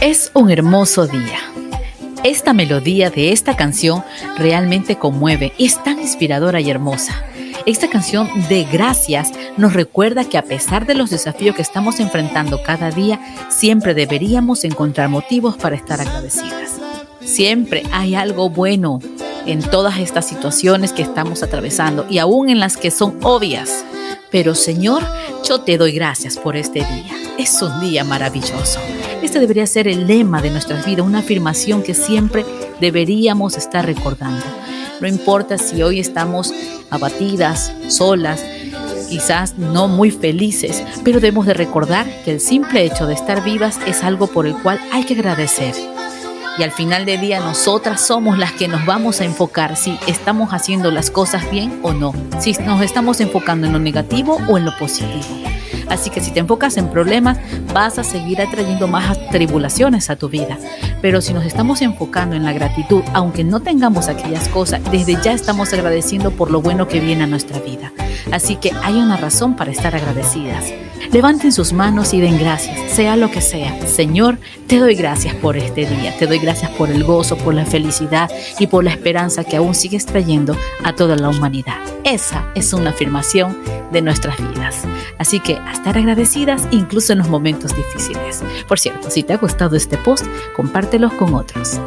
Es un hermoso día. Esta melodía de esta canción realmente conmueve, es tan inspiradora y hermosa. Esta canción de gracias nos recuerda que a pesar de los desafíos que estamos enfrentando cada día, siempre deberíamos encontrar motivos para estar agradecidas. Siempre hay algo bueno en todas estas situaciones que estamos atravesando y aún en las que son obvias. Pero Señor, yo te doy gracias por este día. Es un día maravilloso. Este debería ser el lema de nuestras vidas, una afirmación que siempre deberíamos estar recordando. No importa si hoy estamos abatidas, solas, quizás no muy felices, pero debemos de recordar que el simple hecho de estar vivas es algo por el cual hay que agradecer. Y al final del día nosotras somos las que nos vamos a enfocar si estamos haciendo las cosas bien o no, si nos estamos enfocando en lo negativo o en lo positivo. Así que si te enfocas en problemas, vas a seguir atrayendo más tribulaciones a tu vida. Pero si nos estamos enfocando en la gratitud, aunque no tengamos aquellas cosas, desde ya estamos agradeciendo por lo bueno que viene a nuestra vida. Así que hay una razón para estar agradecidas. Levanten sus manos y den gracias, sea lo que sea. Señor, te doy gracias por este día, te doy gracias por el gozo, por la felicidad y por la esperanza que aún sigues trayendo a toda la humanidad. Esa es una afirmación de nuestras vidas. Así que a estar agradecidas incluso en los momentos difíciles. Por cierto, si te ha gustado este post, compártelo con otros.